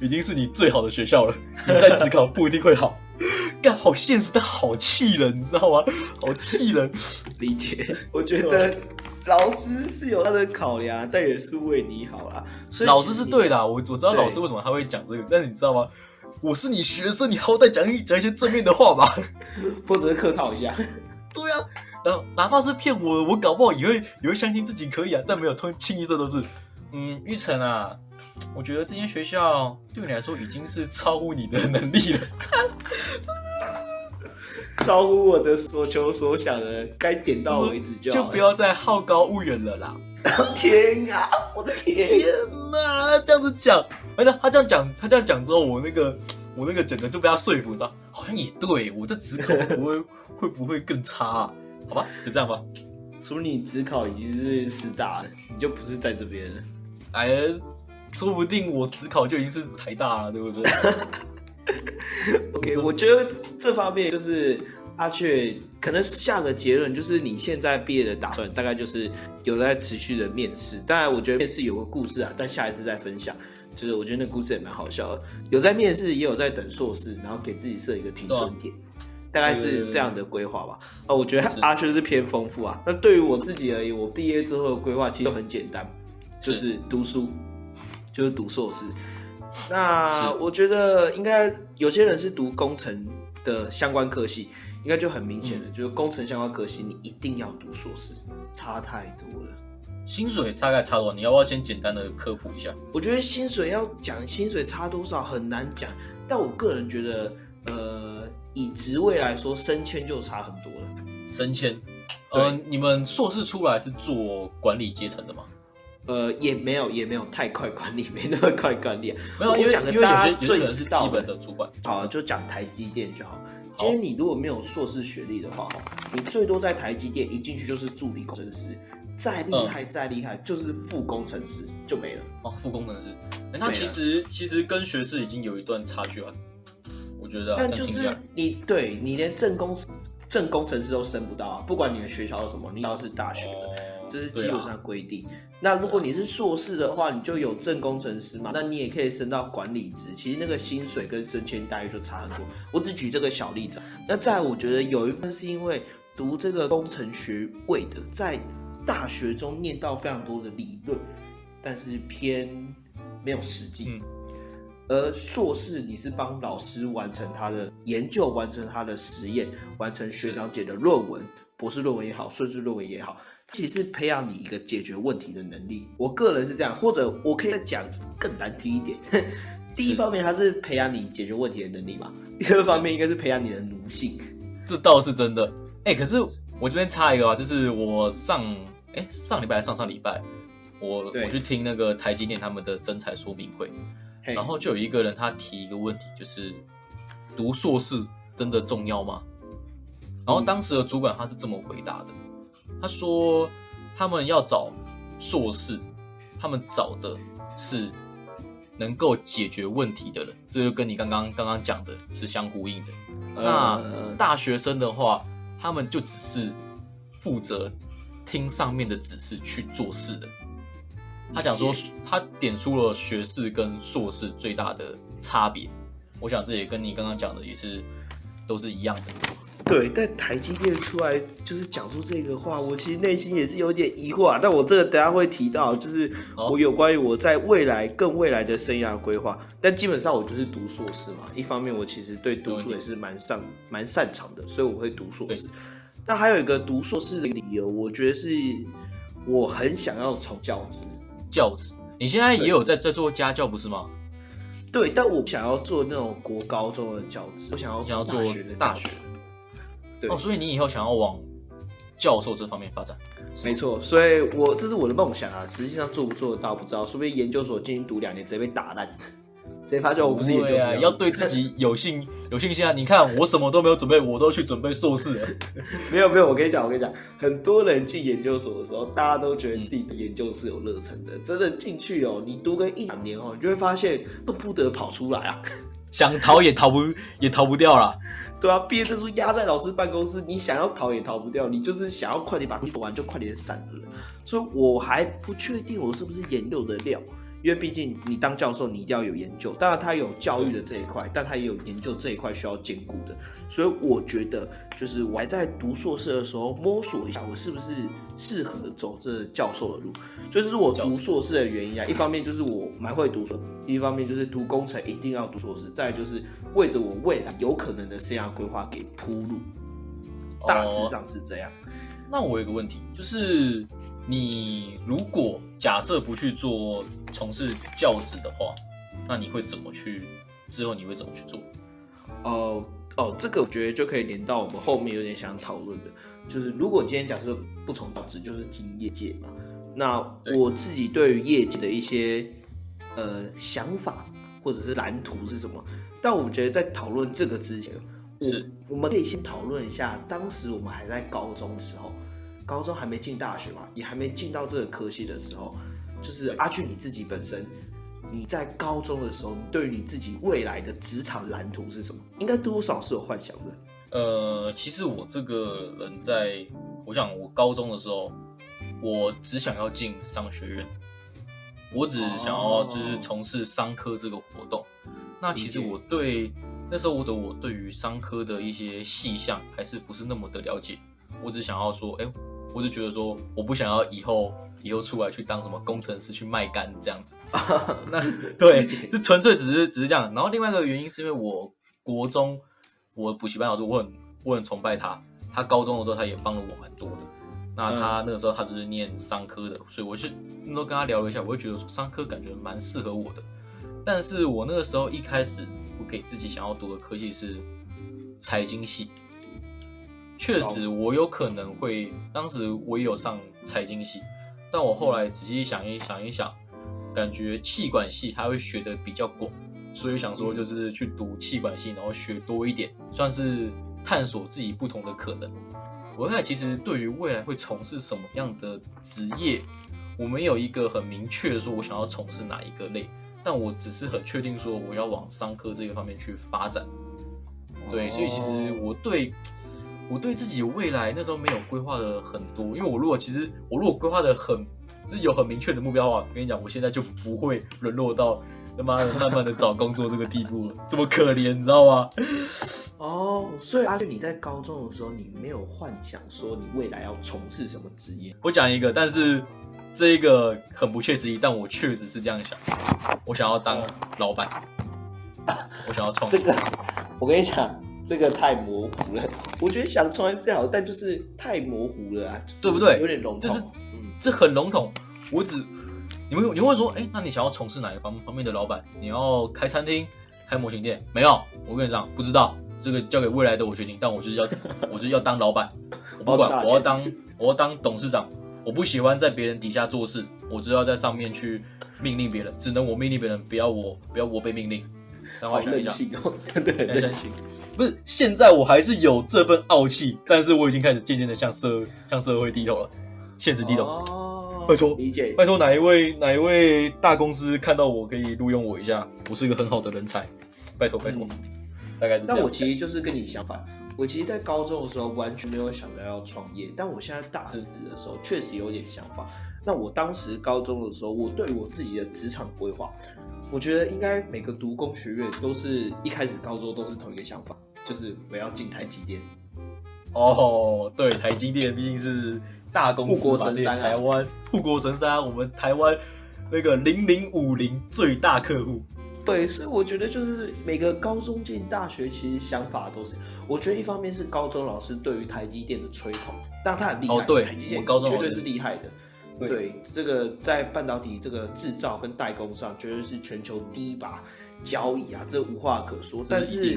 已经是你最好的学校了。你在自考不一定会好。干，好现实，但好气人，你知道吗？好气人。理解。我觉得老师是有他的考量，但也是为你好啦。所以老师是对的，我我知道老师为什么他会讲这个，但是你知道吗？我是你学生，你好歹讲一讲一些正面的话吧，或者是客套一下。对啊，然后哪怕是骗我，我搞不好也会也会相信自己可以啊。但没有通清一色都是，嗯，玉成啊，我觉得这间学校对你来说已经是超乎你的能力了，超乎我的所求所想了。该点到为止就就不要再好高骛远了啦。天啊，我的天哪！这样子讲，哎，他他这样讲，他这样讲之后，我那个我那个整个就被他说服，知道？好像也对，我这职口不会会不会更差？好吧，就这样吧。说你职考已经是师大了，你就不是在这边了。哎，说不定我职考就已经是台大了，对不对？OK，我觉得这方面就是。阿雀可能下个结论就是，你现在毕业的打算大概就是有在持续的面试。当然，我觉得面试有个故事啊，但下一次再分享。就是我觉得那故事也蛮好笑的，有在面试，也有在等硕士，然后给自己设一个停损点，大概是这样的规划吧。啊，我觉得阿雀是偏丰富啊。那对于我自己而言，我毕业之后的规划其实很简单，就是读书，就是读硕士。那我觉得应该有些人是读工程的相关科系。应该就很明显的，就是工程相关科系，你一定要读硕士，差太多了。薪水大概差多少？你要不要先简单的科普一下？我觉得薪水要讲薪水差多少很难讲，但我个人觉得，呃，以职位来说，升迁就差很多了。升迁，呃，你们硕士出来是做管理阶层的吗？呃，也没有，也没有太快管理，没那么快管理。没有，因为因为有些最知道基本的主管，好，就讲台积电就好。今天你如果没有硕士学历的话，你最多在台积电一进去就是助理工程师，再厉害再厉害就是副工程师就没了。哦，副工程师，那其实其实跟学士已经有一段差距了，我觉得。但就是你对你连正工正工程师都升不到啊，不管你的学校是什么，你要是大学的。这是基本上规定。那如果你是硕士的话，你就有正工程师嘛，那你也可以升到管理职。其实那个薪水跟升迁待遇就差很多。我只举这个小例子。那在，我觉得有一份是因为读这个工程学位的，在大学中念到非常多的理论，但是偏没有实际。而硕士你是帮老师完成他的研究，完成他的实验，完成学长姐的论文，博士论文也好，硕士论文也好。其实培养你一个解决问题的能力，我个人是这样，或者我可以再讲更难听一点。第一方面，它是培养你解决问题的能力嘛；第二方面，应该是培养你的奴性。这倒是真的。哎，可是我这边插一个啊，就是我上哎上礼拜上上礼拜，我我去听那个台积电他们的真才说明会，然后就有一个人他提一个问题，就是读硕士真的重要吗？然后当时的主管他是这么回答的。他说：“他们要找硕士，他们找的是能够解决问题的人，这就跟你刚刚刚刚讲的是相呼应的。那大学生的话，他们就只是负责听上面的指示去做事的。他讲说，他点出了学士跟硕士最大的差别。我想这也跟你刚刚讲的也是都是一样的。”对，但台积电出来就是讲出这个话，我其实内心也是有点疑惑啊。但我这个等下会提到，就是我有关于我在未来更未来的生涯规划。但基本上我就是读硕士嘛，一方面我其实对读书也是蛮擅蛮擅长的，所以我会读硕士。但还有一个读硕士的理由，我觉得是我很想要从教职。教职，你现在也有在在做家教不是吗？对，但我想要做那种国高中的教职，我想要想要做大学。哦，所以你以后想要往教授这方面发展？没错，所以我这是我的梦想啊。实际上做不做得到不知道，说不定研究所进行读两年直接被打烂，直接发现我不是研究生。要对自己有信 有信心啊！你看我什么都没有准备，我都去准备硕士了。没 有没有，我跟你讲，我跟你讲，很多人进研究所的时候，大家都觉得自己的研究是有热忱的。真的进去哦，你读个一两年哦，你就会发现都不得跑出来啊，想逃也逃不也逃不掉了。对啊，毕业证书压在老师办公室，你想要逃也逃不掉，你就是想要快点把读完就快点散了。所以我还不确定我是不是研究的料，因为毕竟你当教授，你一定要有研究。当然他有教育的这一块，但他也有研究这一块需要兼顾的。所以我觉得，就是我还在读硕士的时候摸索一下，我是不是适合走这教授的路。所以这是我读硕士的原因啊。一方面就是我蛮会读书，一方面就是读工程一定要读硕士，再就是。为着我未来有可能的生涯规划给铺路，大致上是这样。那我有个问题，就是你如果假设不去做从事教职的话，那你会怎么去？之后你会怎么去做？哦哦，这个我觉得就可以连到我们后面有点想讨论的，就是如果今天假设不从教职，就是进业界嘛。那我自己对于业界的一些呃想法或者是蓝图是什么？但我觉得在讨论这个之前，是我们可以先讨论一下，当时我们还在高中的时候，高中还没进大学嘛，也还没进到这个科系的时候，就是阿俊你自己本身，你在高中的时候，你对于你自己未来的职场蓝图是什么？应该多少是有幻想的。呃，其实我这个人在，我想我高中的时候，我只想要进商学院，我只想要就是从事商科这个活动。那其实我对那时候的我对于商科的一些细项还是不是那么的了解，我只想要说，哎，我就觉得说，我不想要以后以后出来去当什么工程师去卖干这样子。那 对，这纯粹只是只是这样。然后另外一个原因是因为我国中我补习班老师我很我很崇拜他，他高中的时候他也帮了我蛮多的。那他那个时候他只是念商科的，所以我就那时候跟他聊了一下，我就觉得说商科感觉蛮适合我的。但是我那个时候一开始，我给自己想要读的科系是财经系。确实，我有可能会，当时我也有上财经系，但我后来仔细想一想一想，感觉气管系还会学的比较广，所以想说就是去读气管系，然后学多一点，算是探索自己不同的可能。我看其实对于未来会从事什么样的职业，我没有一个很明确的说，我想要从事哪一个类，但我只是很确定说我要往商科这个方面去发展。对，所以其实我对我对自己未来那时候没有规划的很多，因为我如果其实我如果规划的很就是有很明确的目标的话，跟你讲，我现在就不会沦落到他妈的慢慢的找工作这个地步了，这么可怜，你知道吗？哦，所以阿俊，你在高中的时候，你没有幻想说你未来要从事什么职业？我讲一个，但是这一个很不切实际，但我确实是这样想，我想要当老板，我想要创这个。我跟你讲，这个太模糊了。我觉得想创业是好，但就是太模糊了啊，对不对？有点笼统，这是这很笼统。我只你们你会说，哎，那你想要从事哪一方方面的老板？你要开餐厅、开模型店？没有，我跟你讲，不知道。这个交给未来的我决定，但我就是要，我就是要当老板，我不管，我要当，我要当董事长，我不喜欢在别人底下做事，我就要在上面去命令别人，只能我命令别人，不要我，不要我被命令。但我想一想，真的很任性。不是，现在我还是有这份傲气，但是我已经开始渐渐的向社向社会低头了，现实低头。哦，拜托，理解。拜托哪一位哪一位大公司看到我可以录用我一下，我是一个很好的人才，拜托拜托。大概是，但我其实就是跟你相反。我其实，在高中的时候完全没有想到要创业，但我现在大四的时候确实有点想法。那我当时高中的时候，我对我自己的职场规划，我觉得应该每个读工学院都是一开始高中都是同一个想法，就是我要进台积电。哦，对，台积电毕竟是大公国神山，台湾护国神山，我们台湾那个零零五零最大客户。对，所以我觉得就是每个高中进大学，其实想法都是，我觉得一方面是高中老师对于台积电的吹捧，但他很厉害，对，台积电高中绝对是厉害的，对，这个在半导体这个制造跟代工上，绝对是全球第一把交椅啊，这无话可说。但是，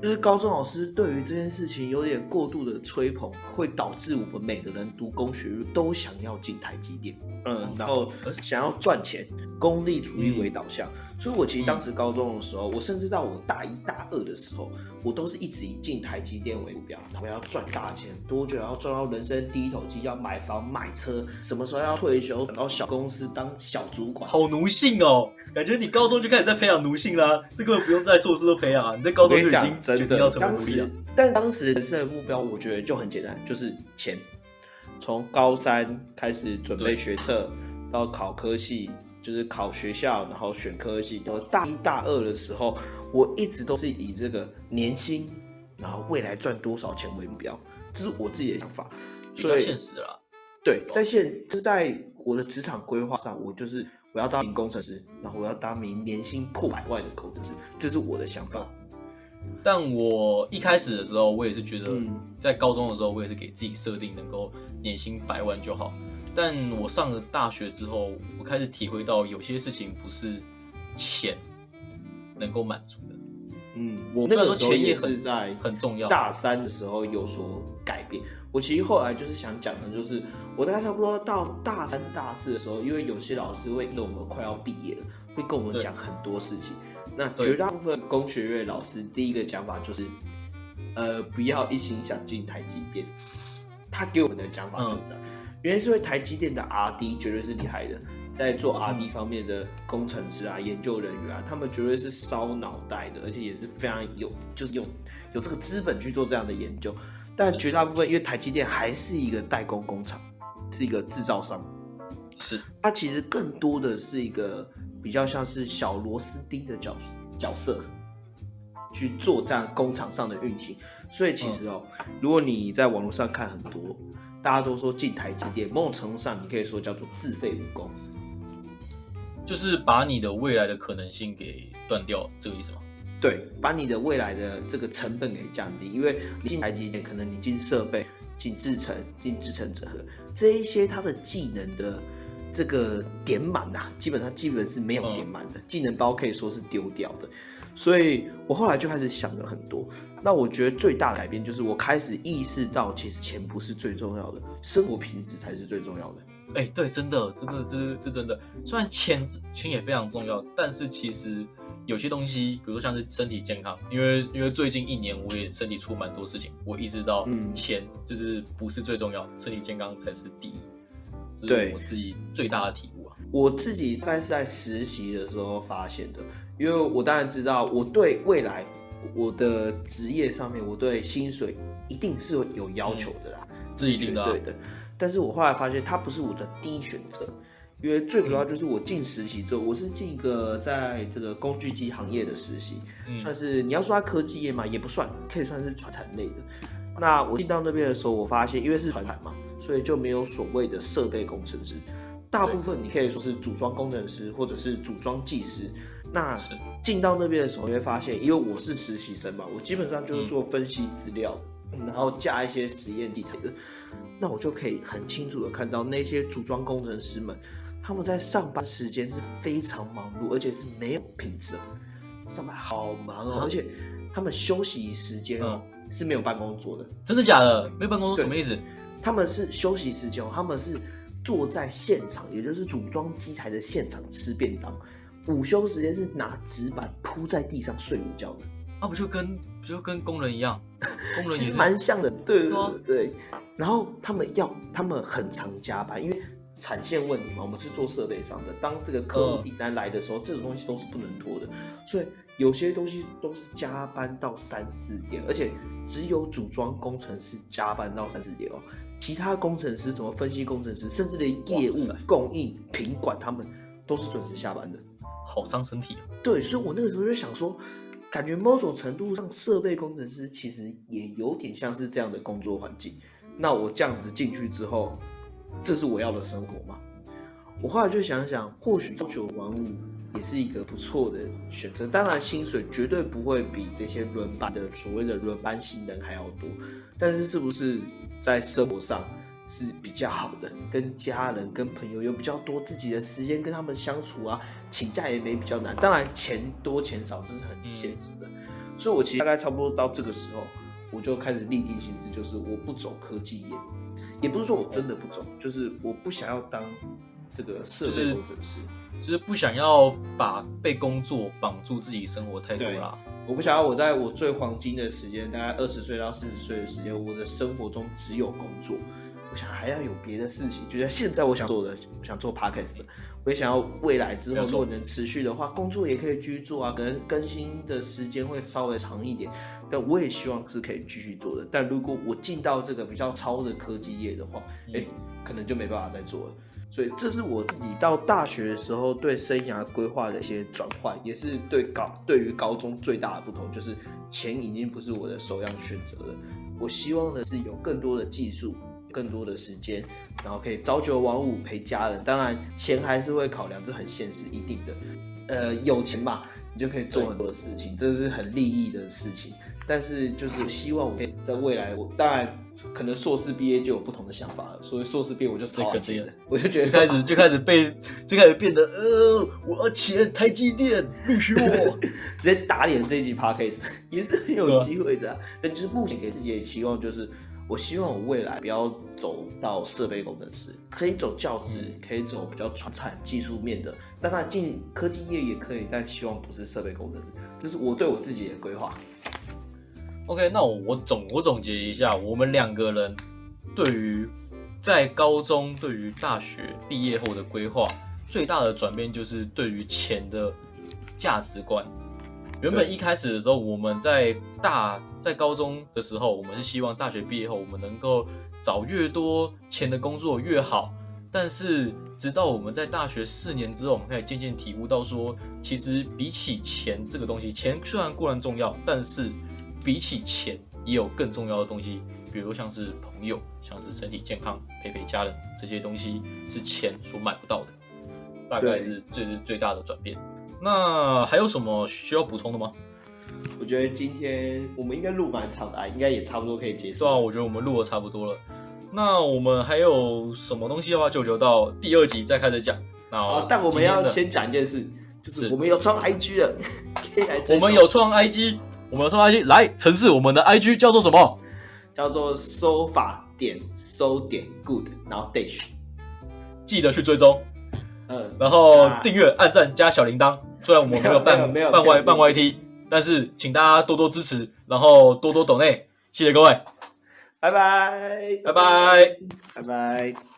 就是高中老师对于这件事情有点过度的吹捧，会导致我们每个人读工学都想要进台积电。嗯，然后想要赚钱，功利主义为导向，所以我其实当时高中的时候，我甚至到我大一大二的时候，我都是一直以进台积电为目标，我要赚大钱，多久要赚到人生第一桶金，要买房买车，什么时候要退休，等到小公司当小主管，好奴性哦，感觉你高中就开始在培养奴性啦，这个不用在硕士都培养啊，你在高中就已经决定要成为奴隶了。但当时人生的目标，我觉得就很简单，就是钱。从高三开始准备学测，到考科系，就是考学校，然后选科系。我大一、大二的时候，我一直都是以这个年薪，然后未来赚多少钱为目标，这是我自己的想法。比较现实啦。对，在现就在我的职场规划上，我就是我要当名工程师，然后我要当名年薪破百万的工程师，这是我的想法。但我一开始的时候，我也是觉得，在高中的时候，我也是给自己设定能够年薪百万就好。但我上了大学之后，我开始体会到有些事情不是钱能够满足的。嗯，我那个时候钱也是在很重要。大三的时候有所改变。我其实后来就是想讲的，就是我大概差不多到大三、大四的时候，因为有些老师会因为我们快要毕业了，会跟我们讲很多事情。那绝大部分工学院老师第一个讲法就是，呃，不要一心想进台积电。他给我们的讲法就是这样，原因是因为台积电的 R&D 绝对是厉害的，在做 R&D 方面的工程师啊、研究人员啊，他们绝对是烧脑袋的，而且也是非常有，就是有有这个资本去做这样的研究。但绝大部分，因为台积电还是一个代工工厂，是一个制造商，是。它其实更多的是一个。比较像是小螺丝钉的角角色去做这样工厂上的运行，所以其实哦，如果你在网络上看很多，大家都说进台积电，某种程度上你可以说叫做自废武功，就是把你的未来的可能性给断掉，这个意思吗？对，把你的未来的这个成本给降低，因为你进台积电，可能你进设备、进制程、进制程整合这一些它的技能的。这个点满呐，基本上基本是没有点满的，技能包可以说是丢掉的，所以我后来就开始想了很多。那我觉得最大的改变就是我开始意识到，其实钱不是最重要的，生活品质才是最重要的。哎，对，真的，这这这这真的。虽然钱钱也非常重要，但是其实有些东西，比如说像是身体健康，因为因为最近一年我也身体出蛮多事情，我意识到钱就是不是最重要，身体健康才是第一。对我自己最大的体悟啊！我自己大概是在实习的时候发现的，因为我当然知道我对未来我的职业上面，我对薪水一定是有要求的啦，这一定的对的。但是我后来发现，它不是我的第一选择，因为最主要就是我进实习之后，我是进一个在这个工具机行业的实习，算是你要说它科技业嘛，也不算，可以算是传产类的。那我进到那边的时候，我发现，因为是传产嘛。所以就没有所谓的设备工程师，大部分你可以说是组装工程师或者是组装技师。那进到那边的时候，你会发现，因为我是实习生嘛，我基本上就是做分析资料，然后加一些实验器材的。那我就可以很清楚的看到那些组装工程师们，他们在上班时间是非常忙碌，而且是没有品质，上班好忙哦，而且他们休息时间哦是没有办公桌的。真的假的？没有办公桌什么意思？他们是休息时间，他们是坐在现场，也就是组装机台的现场吃便当。午休时间是拿纸板铺在地上睡午觉的。啊，不就跟不就跟工人一样？工人其实蛮像的，对对对。然后他们要，他们很常加班，因为产线问题嘛。我们是做设备上的，当这个客户订单来的时候，这种东西都是不能拖的，所以有些东西都是加班到三四点，而且只有组装工程师加班到三四点哦。其他工程师，什么分析工程师，甚至连业务、供应、品管，他们都是准时下班的，好伤身体。对，所以我那个时候就想说，感觉某种程度上，设备工程师其实也有点像是这样的工作环境。那我这样子进去之后，这是我要的生活吗？我后来就想想，或许朝九晚五也是一个不错的选择。当然，薪水绝对不会比这些轮班的所谓的轮班新人还要多，但是是不是？在生活上是比较好的，跟家人、跟朋友有比较多自己的时间跟他们相处啊，请假也没比较难。当然钱多钱少这是很现实的，所以我其实大概差不多到这个时候，我就开始立定心智，就是我不走科技业，也不是说我真的不走，就是我不想要当这个设备工程师，就是不想要把被工作绑住自己生活太多啦。我不想要我在我最黄金的时间，大概二十岁到四十岁的时间，我的生活中只有工作。我想还要有别的事情，就像现在我想做的，我想做 podcast，我也想要未来之后如果能持续的话，工作也可以继续做啊，可能更新的时间会稍微长一点，但我也希望是可以继续做的。但如果我进到这个比较超的科技业的话，哎，可能就没办法再做了。所以这是我自己到大学的时候对生涯规划的一些转换，也是对高对于高中最大的不同，就是钱已经不是我的首要选择了。我希望的是有更多的技术，更多的时间，然后可以朝九晚五陪家人。当然钱还是会考量，这很现实，一定的。呃，有钱嘛，你就可以做很多的事情，这是很利益的事情。但是就是希望我可以在未来，我当然。可能硕士毕业就有不同的想法了，所以硕士毕业我就超钱了，我就觉得就开始就开始被就开始变得呃，我要钱，台积电录取我，直接打脸这一集 podcast 也是很有机会的。但就是目前给自己的期望就是，我希望我未来不要走到设备工程师，可以走教职，可以走比较传产技术面的，但他进科技业也可以，但希望不是设备工程师，这是我对我自己的规划。OK，那我我总我总结一下，我们两个人对于在高中对于大学毕业后的规划最大的转变，就是对于钱的价值观。原本一开始的时候，我们在大在高中的时候，我们是希望大学毕业后我们能够找越多钱的工作越好。但是直到我们在大学四年之后，我们可以渐渐体悟到说，其实比起钱这个东西，钱虽然固然重要，但是比起钱，也有更重要的东西，比如像是朋友，像是身体健康、陪陪家人这些东西，是钱所买不到的。大概是最是最大的转变。那还有什么需要补充的吗？我觉得今天我们应该录蛮长的，应该也差不多可以结束。对啊，我觉得我们录的差不多了。那我们还有什么东西的话，就留到第二集再开始讲。那但我们要先讲一件事，就是我们有创 IG 了，可以来。我们有创 IG。我们有创 IG 来城市，我们的 IG 叫做什么？叫做收法点收点 good，然后 dash。记得去追踪，嗯，然后订阅、按赞、加小铃铛。虽然我们没有办 办 Y 办 YT，但是请大家多多支持，然后多多抖内，谢谢各位，拜拜，拜拜，拜拜。